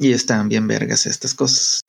Y están bien vergas estas cosas.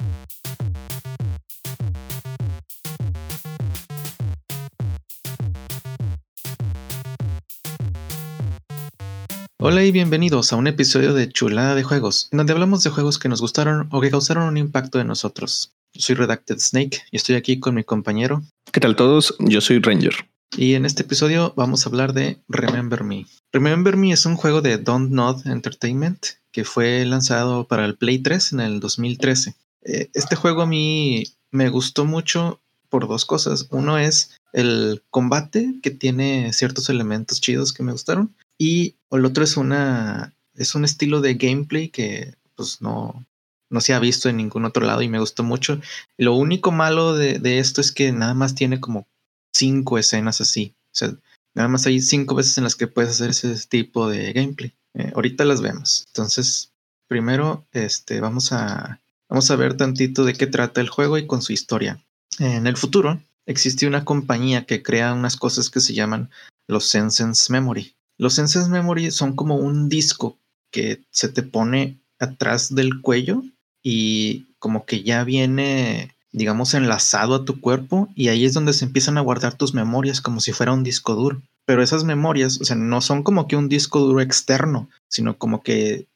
Hola y bienvenidos a un episodio de Chulada de Juegos, donde hablamos de juegos que nos gustaron o que causaron un impacto en nosotros. Yo soy Redacted Snake y estoy aquí con mi compañero. ¿Qué tal todos? Yo soy Ranger. Y en este episodio vamos a hablar de Remember Me. Remember Me es un juego de Don't Nod Entertainment que fue lanzado para el Play 3 en el 2013. Eh, este juego a mí me gustó mucho por dos cosas. Uno es el combate que tiene ciertos elementos chidos que me gustaron y el otro es una es un estilo de gameplay que pues no, no se ha visto en ningún otro lado y me gustó mucho. Lo único malo de, esto es que nada más tiene como cinco escenas así. O sea, nada más hay cinco veces en las que puedes hacer ese tipo de gameplay. Eh, ahorita las vemos. Entonces, primero, este, vamos a, vamos a ver tantito de qué trata el juego y con su historia. En el futuro, existe una compañía que crea unas cosas que se llaman los Sense Memory. Los Senses Memory son como un disco que se te pone atrás del cuello y como que ya viene, digamos, enlazado a tu cuerpo y ahí es donde se empiezan a guardar tus memorias como si fuera un disco duro. Pero esas memorias, o sea, no son como que un disco duro externo, sino como que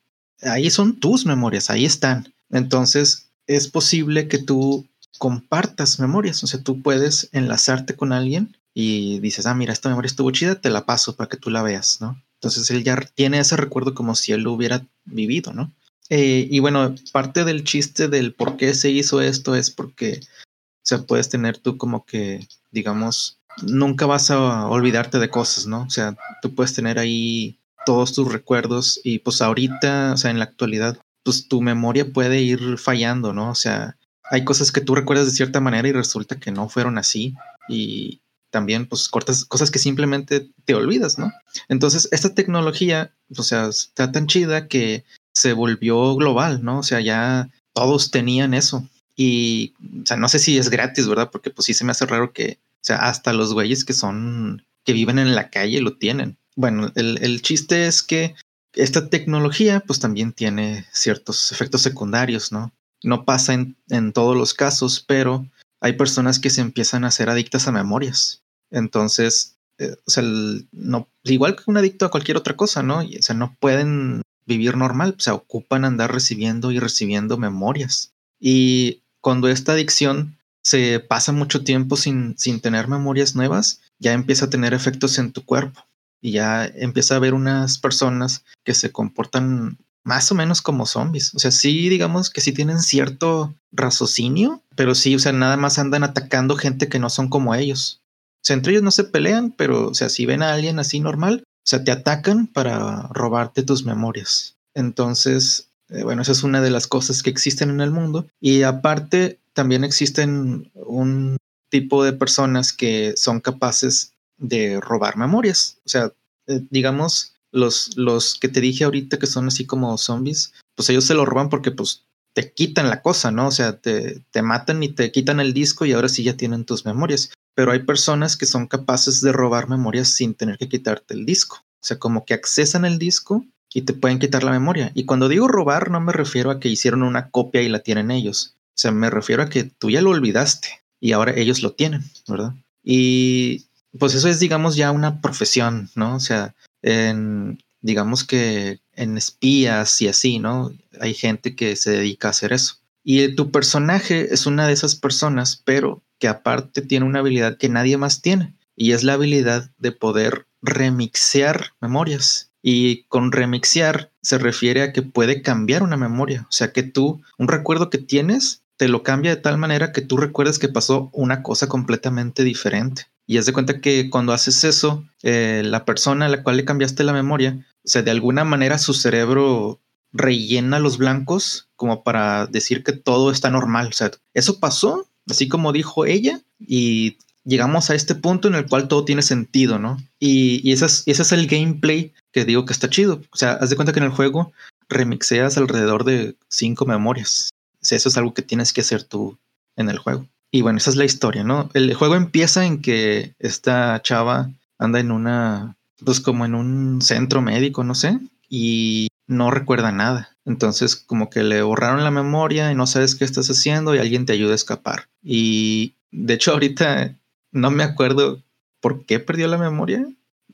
ahí son tus memorias, ahí están. Entonces es posible que tú compartas memorias, o sea, tú puedes enlazarte con alguien y dices, ah, mira, esta memoria estuvo chida, te la paso para que tú la veas, ¿no? Entonces él ya tiene ese recuerdo como si él lo hubiera vivido, ¿no? Eh, y bueno, parte del chiste del por qué se hizo esto es porque, o sea, puedes tener tú como que, digamos, nunca vas a olvidarte de cosas, ¿no? O sea, tú puedes tener ahí todos tus recuerdos y pues ahorita, o sea, en la actualidad, pues tu memoria puede ir fallando, ¿no? O sea, hay cosas que tú recuerdas de cierta manera y resulta que no fueron así y, también pues cortas cosas que simplemente te olvidas, ¿no? Entonces, esta tecnología, o sea, está tan chida que se volvió global, ¿no? O sea, ya todos tenían eso. Y, o sea, no sé si es gratis, ¿verdad? Porque pues sí se me hace raro que, o sea, hasta los güeyes que son, que viven en la calle lo tienen. Bueno, el, el chiste es que esta tecnología pues también tiene ciertos efectos secundarios, ¿no? No pasa en, en todos los casos, pero hay personas que se empiezan a ser adictas a memorias. Entonces, eh, o sea, no, igual que un adicto a cualquier otra cosa, ¿no? o sea, no pueden vivir normal, se ocupan andar recibiendo y recibiendo memorias. Y cuando esta adicción se pasa mucho tiempo sin, sin tener memorias nuevas, ya empieza a tener efectos en tu cuerpo y ya empieza a haber unas personas que se comportan más o menos como zombies. O sea, sí, digamos que sí tienen cierto raciocinio, pero sí, o sea, nada más andan atacando gente que no son como ellos. O sea, entre ellos no se pelean, pero, o sea, si ven a alguien así normal, o sea, te atacan para robarte tus memorias. Entonces, eh, bueno, esa es una de las cosas que existen en el mundo. Y aparte, también existen un tipo de personas que son capaces de robar memorias. O sea, eh, digamos, los, los que te dije ahorita que son así como zombies, pues ellos se lo roban porque pues te quitan la cosa, ¿no? O sea, te, te matan y te quitan el disco y ahora sí ya tienen tus memorias pero hay personas que son capaces de robar memorias sin tener que quitarte el disco. O sea, como que accesan el disco y te pueden quitar la memoria. Y cuando digo robar, no me refiero a que hicieron una copia y la tienen ellos. O sea, me refiero a que tú ya lo olvidaste y ahora ellos lo tienen, ¿verdad? Y pues eso es, digamos, ya una profesión, ¿no? O sea, en, digamos que en espías y así, ¿no? Hay gente que se dedica a hacer eso. Y tu personaje es una de esas personas, pero que aparte tiene una habilidad que nadie más tiene y es la habilidad de poder remixear memorias. Y con remixear se refiere a que puede cambiar una memoria. O sea que tú, un recuerdo que tienes, te lo cambia de tal manera que tú recuerdes que pasó una cosa completamente diferente. Y es de cuenta que cuando haces eso, eh, la persona a la cual le cambiaste la memoria, o sea, de alguna manera su cerebro rellena los blancos como para decir que todo está normal. O sea, eso pasó, así como dijo ella, y llegamos a este punto en el cual todo tiene sentido, ¿no? Y, y ese, es, el gameplay que digo que está chido. O sea, haz de cuenta que en el juego remixeas alrededor de cinco memorias. O eso es algo que tienes que hacer tú en el juego. Y bueno, esa es la historia, ¿no? El juego empieza en que esta chava anda en una, pues como en un centro médico, no sé, y no recuerda nada. Entonces, como que le borraron la memoria y no sabes qué estás haciendo y alguien te ayuda a escapar. Y de hecho, ahorita no me acuerdo por qué perdió la memoria.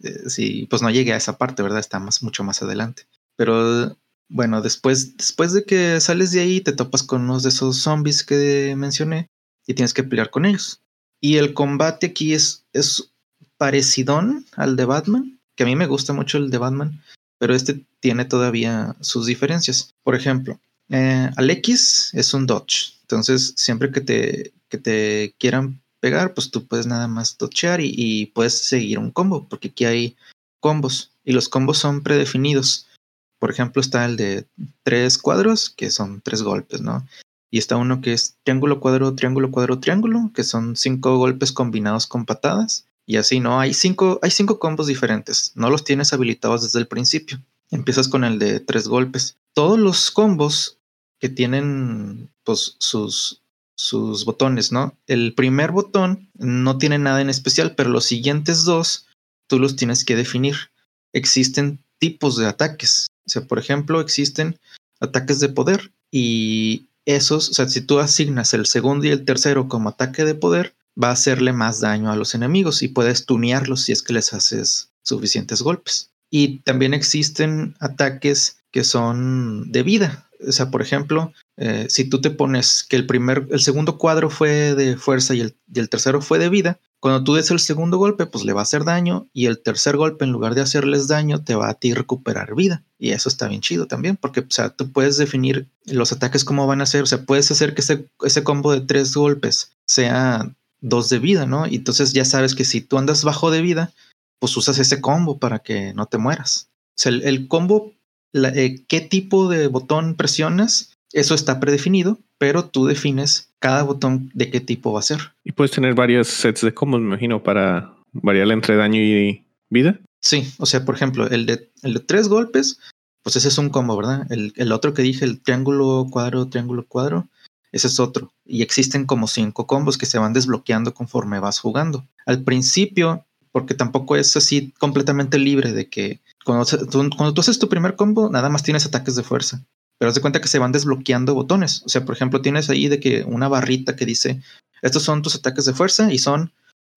Eh, sí, pues no llegué a esa parte, ¿verdad? Está más, mucho más adelante. Pero bueno, después, después de que sales de ahí, te topas con unos de esos zombies que mencioné y tienes que pelear con ellos. Y el combate aquí es, es parecidón al de Batman, que a mí me gusta mucho el de Batman, pero este tiene todavía sus diferencias. Por ejemplo, eh, al X es un dodge, entonces siempre que te, que te quieran pegar, pues tú puedes nada más dodgear y, y puedes seguir un combo, porque aquí hay combos y los combos son predefinidos. Por ejemplo, está el de tres cuadros, que son tres golpes, ¿no? Y está uno que es triángulo, cuadro, triángulo, cuadro, triángulo, que son cinco golpes combinados con patadas. Y así, ¿no? Hay cinco, hay cinco combos diferentes. No los tienes habilitados desde el principio. Empiezas con el de tres golpes. Todos los combos que tienen pues sus, sus botones, ¿no? El primer botón no tiene nada en especial, pero los siguientes dos tú los tienes que definir. Existen tipos de ataques. O sea, por ejemplo, existen ataques de poder y esos, o sea, si tú asignas el segundo y el tercero como ataque de poder, va a hacerle más daño a los enemigos y puedes tunearlos si es que les haces suficientes golpes. Y también existen ataques que son de vida. O sea, por ejemplo, eh, si tú te pones que el primer, el segundo cuadro fue de fuerza y el, y el tercero fue de vida, cuando tú des el segundo golpe, pues le va a hacer daño y el tercer golpe, en lugar de hacerles daño, te va a ti recuperar vida. Y eso está bien chido también, porque, o sea, tú puedes definir los ataques cómo van a ser. O sea, puedes hacer que ese, ese combo de tres golpes sea dos de vida, ¿no? Y entonces ya sabes que si tú andas bajo de vida, pues usas ese combo para que no te mueras. O sea, el, combo, eh, qué tipo de botón presionas, eso está predefinido, pero tú defines cada botón de qué tipo va a ser. Y puedes tener varios sets de combos, me imagino, para variar entre daño y vida. Sí, o sea, por ejemplo, el de, el de tres golpes, pues ese es un combo, ¿verdad? El, el otro que dije, el triángulo, cuadro, triángulo, cuadro, ese es otro. Y existen como cinco combos que se van desbloqueando conforme vas jugando. Al principio, porque tampoco es así completamente libre de que cuando, cuando tú haces tu primer combo, nada más tienes ataques de fuerza. Pero haz de cuenta que se van desbloqueando botones. O sea, por ejemplo, tienes ahí de que una barrita que dice, estos son tus ataques de fuerza y son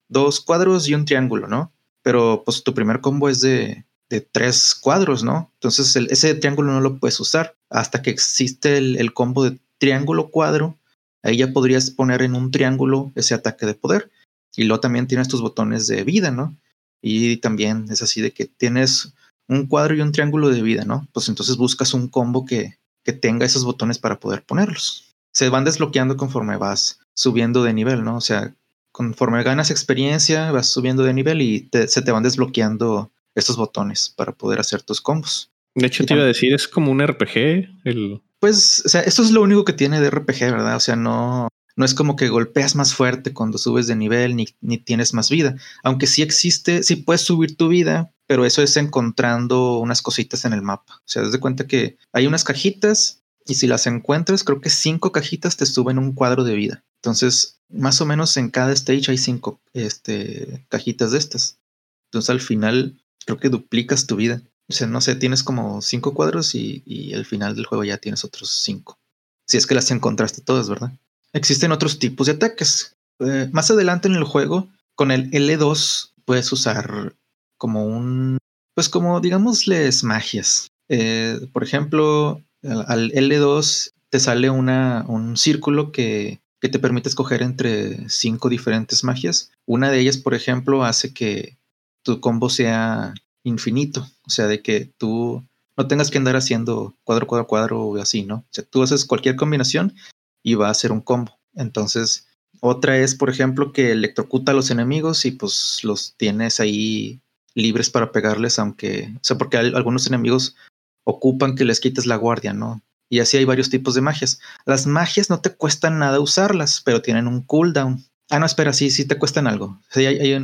dos cuadros y un triángulo, ¿no? Pero pues tu primer combo es de, tres cuadros, ¿no? Entonces ese triángulo no lo puedes usar hasta que existe el, el combo de triángulo cuadro, ahí ya podrías poner en un triángulo ese ataque de poder. Y luego también tienes tus botones de vida, ¿no? Y también es así de que tienes un cuadro y un triángulo de vida, ¿no? Pues entonces buscas un combo que, que tenga esos botones para poder ponerlos. Se van desbloqueando conforme vas subiendo de nivel, ¿no? O sea, conforme ganas experiencia, vas subiendo de nivel y se te van desbloqueando estos botones para poder hacer tus combos. De hecho, te iba a decir, es como un RPG, el, pues, o sea, esto es lo único que tiene de RPG, ¿verdad? O sea, no, no es como que golpeas más fuerte cuando subes de nivel ni, ni tienes más vida. Aunque sí existe, sí puedes subir tu vida, pero eso es encontrando unas cositas en el mapa. O sea, das de cuenta que hay unas cajitas y si las encuentras, creo que cinco cajitas te suben un cuadro de vida. Entonces, más o menos en cada stage hay cinco este, cajitas de estas. Entonces, al final, creo que duplicas tu vida. O sea, no sé, tienes como cinco cuadros y, al final del juego ya tienes otros cinco. Si es que las encontraste todas, ¿verdad? Existen otros tipos de ataques. Eh, más adelante en el juego, con el L2 puedes usar como un, pues como digámosles magias. Eh, por ejemplo, al L2 te sale un círculo que, que te permite escoger entre cinco diferentes magias. Una de ellas, por ejemplo, hace que tu combo sea infinito, o sea, de que tú no tengas que andar haciendo cuadro, cuadro, cuadro o así, ¿no? O sea, tú haces cualquier combinación y va a ser un combo. Entonces, otra es, por ejemplo, que electrocuta a los enemigos y pues los tienes ahí libres para pegarles, aunque, o sea, porque algunos enemigos ocupan que les quites la guardia, ¿no? Y así hay varios tipos de magias. Las magias no te cuestan nada usarlas, pero tienen un cooldown. Ah, no, espera, sí, sí te cuestan algo.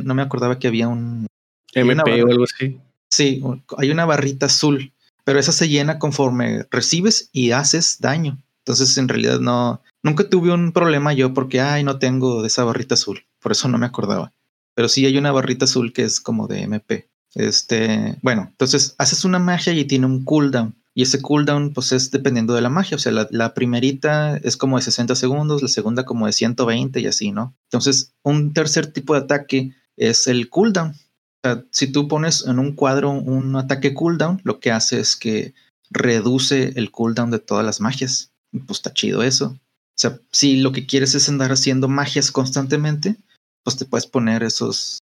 no me acordaba que había un... MP o algo así. Sí, hay una barrita azul, pero esa se llena conforme recibes y haces daño. Entonces, en realidad no, nunca tuve un problema yo porque, ay, no tengo de esa barrita azul. Por eso no me acordaba. Pero sí hay una barrita azul que es como de MP. Este, bueno, entonces haces una magia y tiene un cooldown. Y ese cooldown, pues es dependiendo de la magia. O sea, la, primerita es como de 60 segundos, la segunda como de 120 y así, ¿no? Entonces, un tercer tipo de ataque es el cooldown. O sea, si tú pones en un cuadro un ataque cooldown, lo que hace es que reduce el cooldown de todas las magias. Pues está chido eso. O sea, si lo que quieres es andar haciendo magias constantemente, pues te puedes poner esos,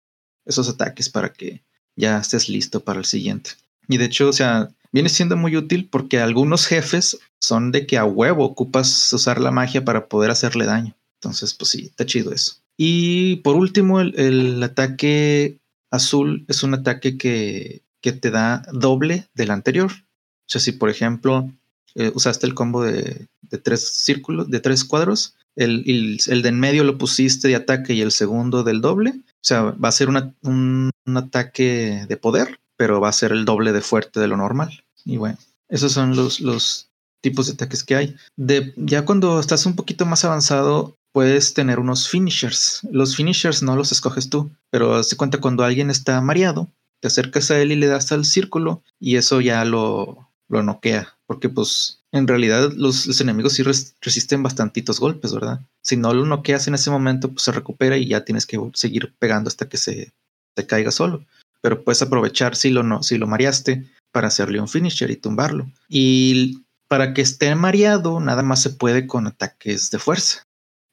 esos ataques para que ya estés listo para el siguiente. Y de hecho, o sea, viene siendo muy útil porque algunos jefes son de que a huevo ocupas usar la magia para poder hacerle daño. Entonces, pues sí, está chido eso. Y por último, el, ataque azul es un ataque que, que, te da doble del anterior. O sea, si por ejemplo eh, usaste el combo de, tres círculos, de tres cuadros, el, el, de en medio lo pusiste de ataque y el segundo del doble. O sea, va a ser un, un ataque de poder, pero va a ser el doble de fuerte de lo normal. Y bueno, esos son los, los tipos de ataques que hay. De, ya cuando estás un poquito más avanzado, puedes tener unos finishers. Los finishers no los escoges tú, pero se cuenta cuando alguien está mareado, te acercas a él y le das al círculo y eso ya lo, lo noquea, porque pues en realidad los, enemigos sí resisten bastantitos golpes, ¿verdad? Si no lo noqueas en ese momento, pues se recupera y ya tienes que seguir pegando hasta que se, se caiga solo. Pero puedes aprovechar si lo, no, si lo mareaste para hacerle un finisher y tumbarlo. Y para que esté mareado, nada más se puede con ataques de fuerza.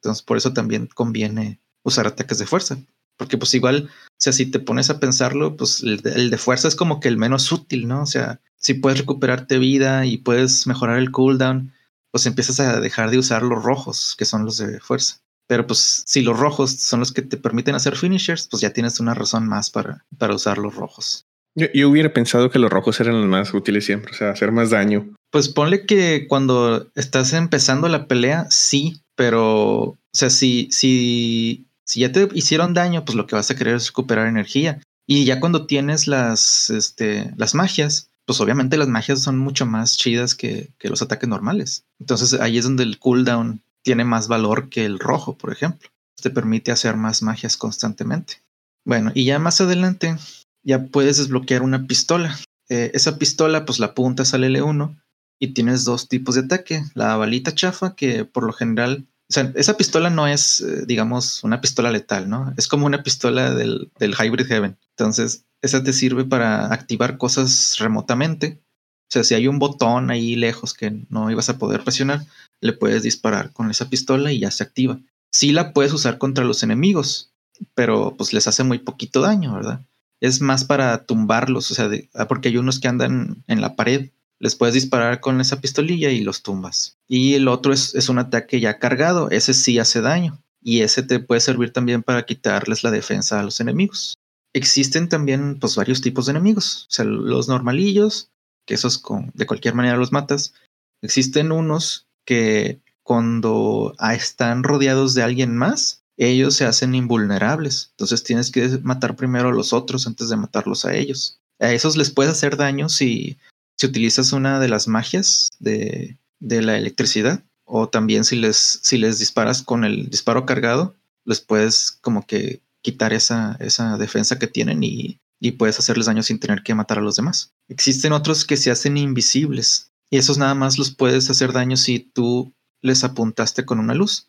Entonces, por eso también conviene usar ataques de fuerza. Porque pues igual, o sea, si te pones a pensarlo, pues el de, fuerza es como que el menos útil, ¿no? O sea, si puedes recuperarte vida y puedes mejorar el cooldown, pues empiezas a dejar de usar los rojos, que son los de fuerza. Pero pues si los rojos son los que te permiten hacer finishers, pues ya tienes una razón más para, para usar los rojos. Yo, hubiera pensado que los rojos eran los más útiles siempre, o sea, hacer más daño. Pues ponle que cuando estás empezando la pelea, sí, pero, o sea, si, si, si ya te hicieron daño, pues lo que vas a querer es recuperar energía. Y ya cuando tienes las, este, las magias, pues obviamente las magias son mucho más chidas que, los ataques normales. Entonces ahí es donde el cooldown tiene más valor que el rojo, por ejemplo. Te permite hacer más magias constantemente. Bueno, y ya más adelante ya puedes desbloquear una pistola. Eh, esa pistola, pues la apuntas al L1 y tienes dos tipos de ataque. La balita chafa, que por lo general, o sea, esa pistola no es, eh, digamos, una pistola letal, ¿no? Es como una pistola del, del Hybrid Heaven. Entonces, esa te sirve para activar cosas remotamente. O sea, si hay un botón ahí lejos que no ibas a poder presionar, le puedes disparar con esa pistola y ya se activa. Sí la puedes usar contra los enemigos, pero pues les hace muy poquito daño, ¿verdad? Es más para tumbarlos, o sea, ah, porque hay unos que andan en la pared les puedes disparar con esa pistolilla y los tumbas. Y el otro es, un ataque ya cargado, ese sí hace daño. Y ese te puede servir también para quitarles la defensa a los enemigos. Existen también pues varios tipos de enemigos. O sea, los normalillos, que esos con, de cualquier manera los matas. Existen unos que cuando están rodeados de alguien más, ellos se hacen invulnerables. Entonces tienes que matar primero a los otros antes de matarlos a ellos. A esos les puedes hacer daño si si utilizas una de las magias de, la electricidad o también si les, si les disparas con el disparo cargado, les puedes como que quitar esa, esa defensa que tienen y, y puedes hacerles daño sin tener que matar a los demás. Existen otros que se hacen invisibles y esos nada más los puedes hacer daño si tú les apuntaste con una luz.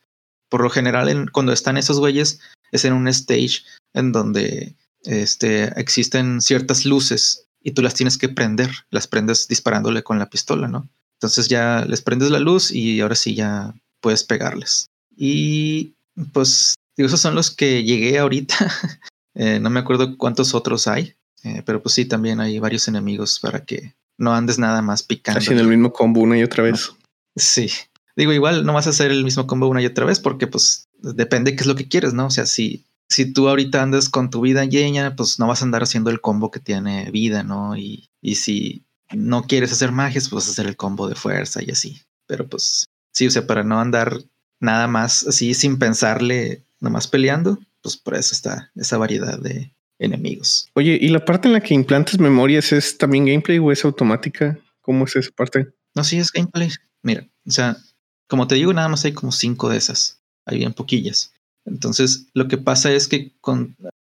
Por lo general, cuando están esos güeyes, es en un stage en donde este, existen ciertas luces y tú las tienes que prender, las prendes disparándole con la pistola, ¿no? Entonces ya les prendes la luz y ahora sí ya puedes pegarles. Y pues digo, esos son los que llegué ahorita. Eh, no me acuerdo cuántos otros hay, eh, pero pues sí, también hay varios enemigos para que no andes nada más picando. Haciendo el mismo combo una y otra vez. Sí. Digo, igual no vas a hacer el mismo combo una y otra vez porque pues depende qué es lo que quieres, ¿no? O sea, si si tú ahorita andas con tu vida llena, pues no vas a andar haciendo el combo que tiene vida, ¿no? Y, y si no quieres hacer magias, pues hacer el combo de fuerza y así. Pero pues sí, o sea, para no andar nada más así sin pensarle, nomás peleando, pues por eso está esa variedad de enemigos. Oye, ¿y la parte en la que implantas memorias es también gameplay o es automática? ¿Cómo es esa parte? No, sí, es gameplay. Mira, o sea, como te digo, nada más hay como cinco de esas. Hay bien poquillas. Entonces, lo que pasa es que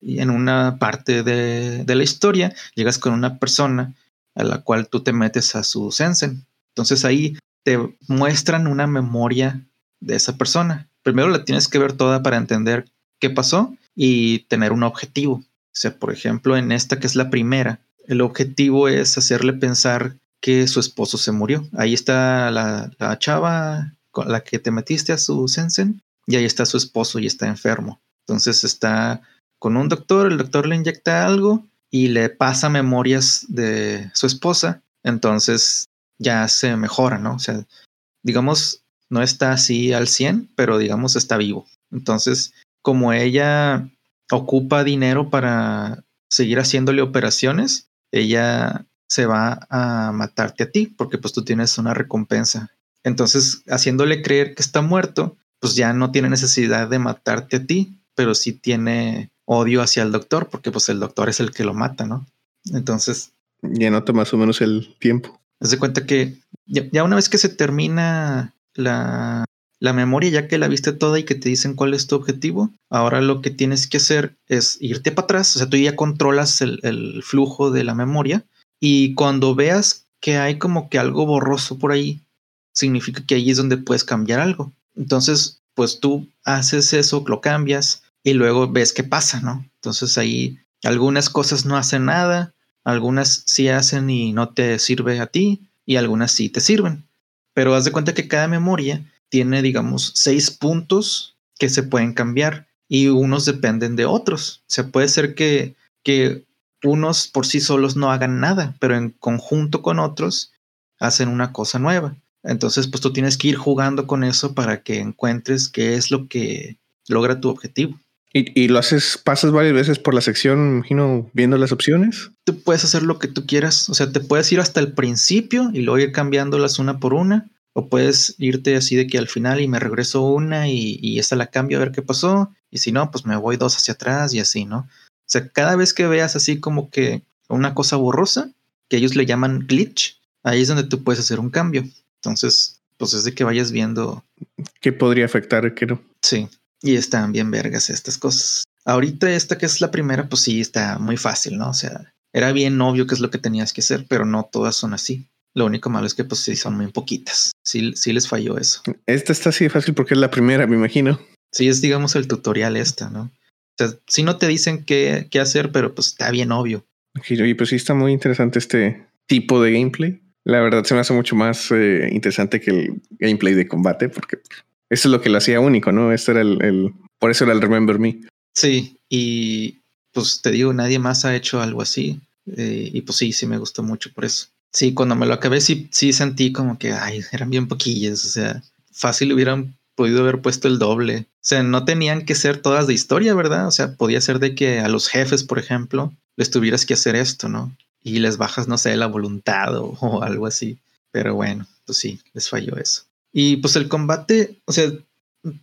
en una parte de, la historia llegas con una persona a la cual tú te metes a su sensen. Entonces ahí te muestran una memoria de esa persona. Primero la tienes que ver toda para entender qué pasó y tener un objetivo. O sea, por ejemplo, en esta que es la primera, el objetivo es hacerle pensar que su esposo se murió. Ahí está la, la chava con la que te metiste a su sensen y ahí está su esposo y está enfermo. Entonces está con un doctor, el doctor le inyecta algo y le pasa memorias de su esposa, entonces ya se mejora, ¿no? O sea, digamos, no está así al 100, pero digamos está vivo. Entonces, como ella ocupa dinero para seguir haciéndole operaciones, ella se va a matarte a ti porque pues tú tienes una recompensa. Entonces, haciéndole creer que está muerto, pues ya no tiene necesidad de matarte a ti, pero sí tiene odio hacia el doctor porque pues el doctor es el que lo mata, ¿no? Entonces... Ya nota más o menos el tiempo. Haz de cuenta que ya, una vez que se termina la, la memoria, ya que la viste toda y que te dicen cuál es tu objetivo, ahora lo que tienes que hacer es irte para atrás, o sea, tú ya controlas el, el flujo de la memoria y cuando veas que hay como que algo borroso por ahí, significa que ahí es donde puedes cambiar algo. Entonces, pues tú haces eso, lo cambias y luego ves qué pasa, ¿no? Entonces ahí algunas cosas no hacen nada, algunas sí hacen y no te sirve a ti y algunas sí te sirven. Pero haz de cuenta que cada memoria tiene, digamos, seis puntos que se pueden cambiar y unos dependen de otros. O sea, puede ser que, que unos por sí solos no hagan nada, pero en conjunto con otros hacen una cosa nueva. Entonces, pues tú tienes que ir jugando con eso para que encuentres qué es lo que logra tu objetivo. ¿Y, lo haces, pasas varias veces por la sección, imagino, viendo las opciones? Tú puedes hacer lo que tú quieras. O sea, te puedes ir hasta el principio y luego ir cambiándolas una por una. O puedes irte así de que al final y me regreso una y, y esta la cambio a ver qué pasó. Y si no, pues me voy dos hacia atrás y así, ¿no? O sea, cada vez que veas así como que una cosa borrosa, que ellos le llaman glitch, ahí es donde tú puedes hacer un cambio. Entonces, pues es de que vayas viendo. ¿Qué podría afectar? ¿Qué no? Sí. Y están bien vergas estas cosas. Ahorita esta que es la primera, pues sí, está muy fácil, ¿no? O sea, era bien obvio qué es lo que tenías que hacer, pero no todas son así. Lo único malo es que pues sí son muy poquitas. Sí, sí les falló eso. Esta está así fácil porque es la primera, me imagino. Sí, es digamos el tutorial esta, ¿no? O sea, sí no te dicen qué, qué hacer, pero pues está bien obvio. Ok, y pues sí está muy interesante este tipo de gameplay. La verdad se me hace mucho más eh, interesante que el gameplay de combate, porque eso es lo que lo hacía único, ¿no? Este era el, por eso era el Remember Me. Sí, y pues te digo, nadie más ha hecho algo así. Eh, y pues sí, sí me gustó mucho por eso. Sí, cuando me lo acabé, sí, sí sentí como que, ay, eran bien poquillas. O sea, fácil hubieran podido haber puesto el doble. O sea, no tenían que ser todas de historia, ¿verdad? O sea, podía ser de que a los jefes, por ejemplo, les tuvieras que hacer esto, ¿no? Y les bajas, no sé, la voluntad o, algo así. Pero bueno, pues sí, les falló eso. Y pues el combate, o sea,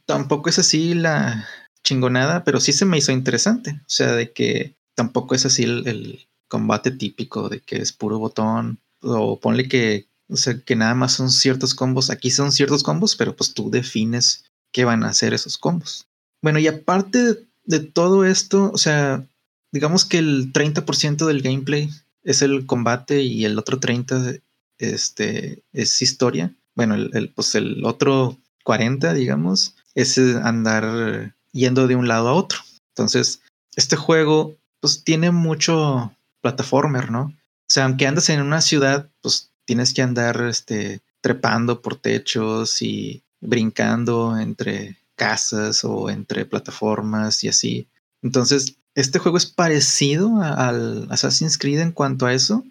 tampoco es así la chingonada, pero sí se me hizo interesante. O sea, de que tampoco es así el, combate típico de que es puro botón. O ponle que, o sea, que nada más son ciertos combos. Aquí son ciertos combos, pero pues tú defines qué van a hacer esos combos. Bueno, y aparte de todo esto, o sea, digamos que el 30% del gameplay es el combate y el otro 30 este, es historia. Bueno, el, pues el otro 40, digamos, es andar yendo de un lado a otro. Entonces, este juego pues tiene mucho plataformer, ¿no? O sea, aunque andas en una ciudad, pues tienes que andar este, trepando por techos y brincando entre casas o entre plataformas y así. Entonces, este juego es parecido al Assassin's Creed en cuanto a eso.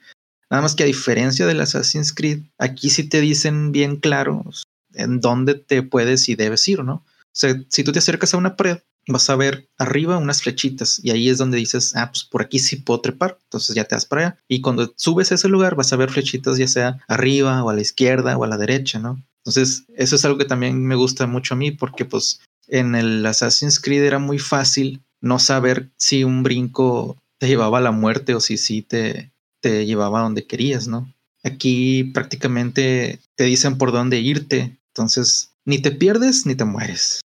Nada más que a diferencia del Assassin's Creed, aquí sí te dicen bien claro en dónde te puedes y debes ir, ¿no? O sea, si tú te acercas a una pared, vas a ver arriba unas flechitas y ahí es donde dices, ah, pues por aquí sí puedo trepar, entonces ya te vas para allá. Y cuando subes a ese lugar vas a ver flechitas ya sea arriba o a la izquierda o a la derecha, ¿no? Entonces, eso es algo que también me gusta mucho a mí porque pues en el Assassin's Creed era muy fácil no saber si un brinco te llevaba a la muerte o si sí te, te llevaba a donde querías, ¿no? Aquí prácticamente te dicen por dónde irte, entonces ni te pierdes ni te mueres.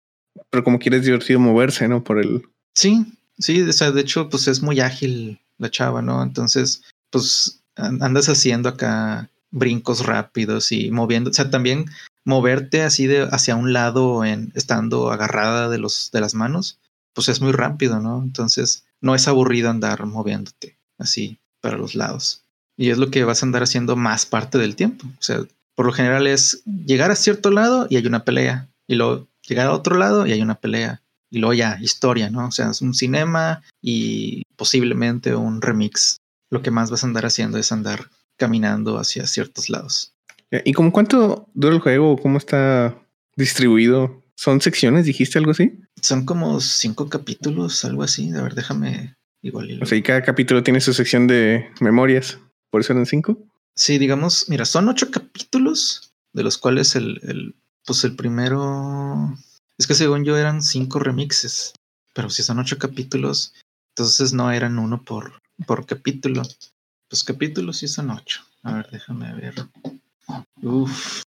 Pero como quieres divertido moverse, ¿no? Por el... Sí, sí, o sea, de hecho, pues es muy ágil la chava, ¿no? Entonces, pues andas haciendo acá brincos rápidos y moviendo, o sea, también moverte así de hacia un lado en estando agarrada de los de las manos, pues es muy rápido, ¿no? Entonces, no es aburrido andar moviéndote así para los lados. Y es lo que vas a andar haciendo más parte del tiempo. O sea, por lo general es llegar a cierto lado y hay una pelea. Y luego llegar a otro lado y hay una pelea. Y luego ya, historia, ¿no? O sea, es un cinema y posiblemente un remix. Lo que más vas a andar haciendo es andar caminando hacia ciertos lados. ¿Y como cuánto dura el juego? ¿Cómo está distribuido? ¿Son secciones? ¿Dijiste algo así? Son como cinco capítulos, algo así. A ver, déjame igual. O sea, y cada capítulo tiene su sección de memorias. ¿Por eso eran cinco? Sí, digamos, mira, son ocho capítulos, de los cuales el, el, pues el primero, es que según yo eran cinco remixes, pero si son ocho capítulos, entonces no eran uno por, por capítulo. Pues capítulos sí son ocho. A ver, déjame ver. Uf,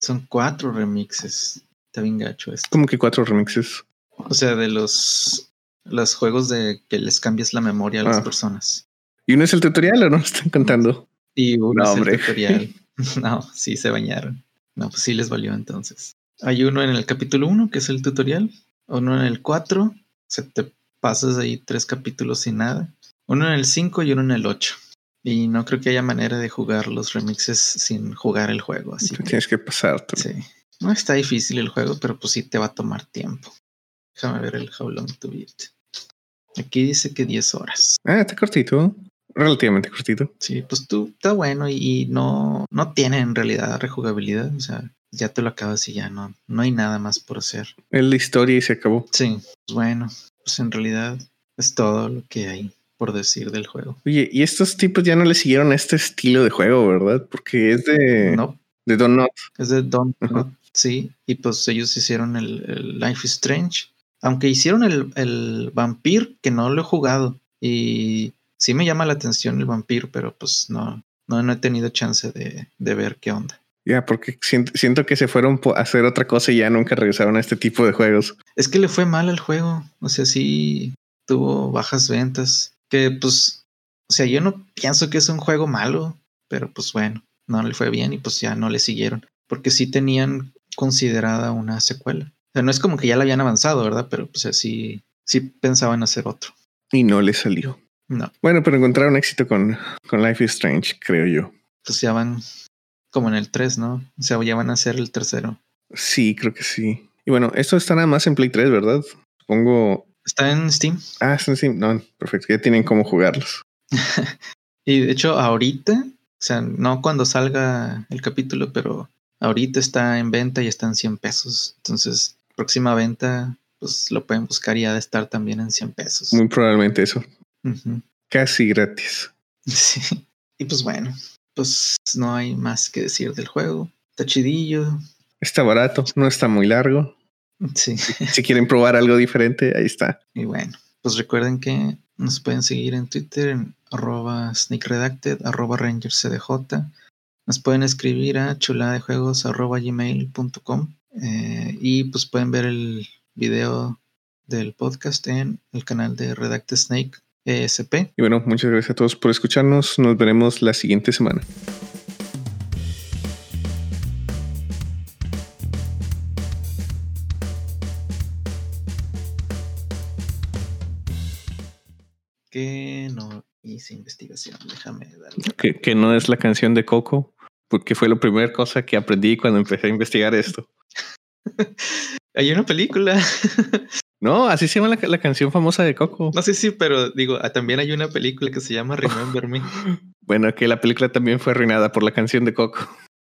son cuatro remixes. Está bien gacho esto. ¿Cómo que cuatro remixes? O sea, de los, los juegos de que les cambias la memoria a las Ah. personas. ¿Y uno es el tutorial o no están contando? Y uno No, es el tutorial. no, sí se bañaron. No, pues sí les valió entonces. Hay uno en el capítulo 1, que es el tutorial. Uno en el 4. Se te pasas ahí tres capítulos sin nada. Uno en el 5 y uno en el 8. Y no creo que haya manera de jugar los remixes sin jugar el juego. Así que, Tienes que pasar. sí. No está difícil el juego, pero pues sí te va a tomar tiempo. Déjame ver el How Long to Beat. Aquí dice que 10 horas. Ah, está cortito. Relativamente cortito. Sí, pues tú está bueno y, y no, no tiene en realidad rejugabilidad. O sea, ya te lo acabas y ya no, no hay nada más por hacer. Es la historia y se acabó. Sí, pues bueno, pues en realidad es todo lo que hay por decir del juego. Oye, y estos tipos ya no le siguieron este estilo de juego, ¿verdad? Porque es de, No, de Don Not. es de Don. Ajá. Sí, y pues ellos hicieron el, el Life is Strange. Aunque hicieron el, el Vampir, que no lo he jugado. Y sí me llama la atención el Vampir, pero pues no, no, no he tenido chance de, de ver qué onda. Ya, porque siento, siento que se fueron a hacer otra cosa y ya nunca regresaron a este tipo de juegos. Es que le fue mal al juego. O sea, sí tuvo bajas ventas. Que pues, o sea, yo no pienso que es un juego malo, pero pues bueno, no le fue bien y pues ya no le siguieron. Porque sí tenían considerada una secuela. O sea, no es como que ya la habían avanzado, ¿verdad? Pero pues sí, sí pensaban hacer otro. Y no le salió. No, Bueno, pero encontraron éxito con, con Life is Strange, creo yo. pues ya van como en el 3, ¿no? O sea, ya van a ser el tercero. Sí, creo que sí. Y bueno, esto está nada más en Play 3, ¿verdad? Supongo. Está en Steam. Ah, sí, sí. No, perfecto. Ya tienen cómo jugarlos. Y de hecho, ahorita, o sea, no cuando salga el capítulo, pero ahorita está en venta y está en 100 pesos. Entonces, próxima venta, pues lo pueden buscar y ha de estar también en 100 pesos. Muy probablemente eso. Casi gratis. Sí. Y pues bueno, pues no hay más que decir del juego. Está chidillo. Está barato, no está muy largo. Sí. Si quieren probar algo diferente, ahí está. Y bueno, pues recuerden que nos pueden seguir en Twitter en arroba sneakredacted, arroba rangercdj. Nos pueden escribir a chuladejuegos arroba gmail.com eh, y pues pueden ver el video del podcast en el canal de Redacted Snake ESP. Y bueno, muchas gracias a todos por escucharnos. Nos veremos la siguiente semana. Que no hice investigación, déjame darle. Que, que no es la canción de Coco, porque fue la primera cosa que aprendí cuando empecé a investigar esto. Hay una película. No, así se llama la, la canción famosa de Coco. No sé si, pero digo, ah, también hay una película que se llama Remember Me. Bueno, que la película también fue arruinada por la canción de Coco.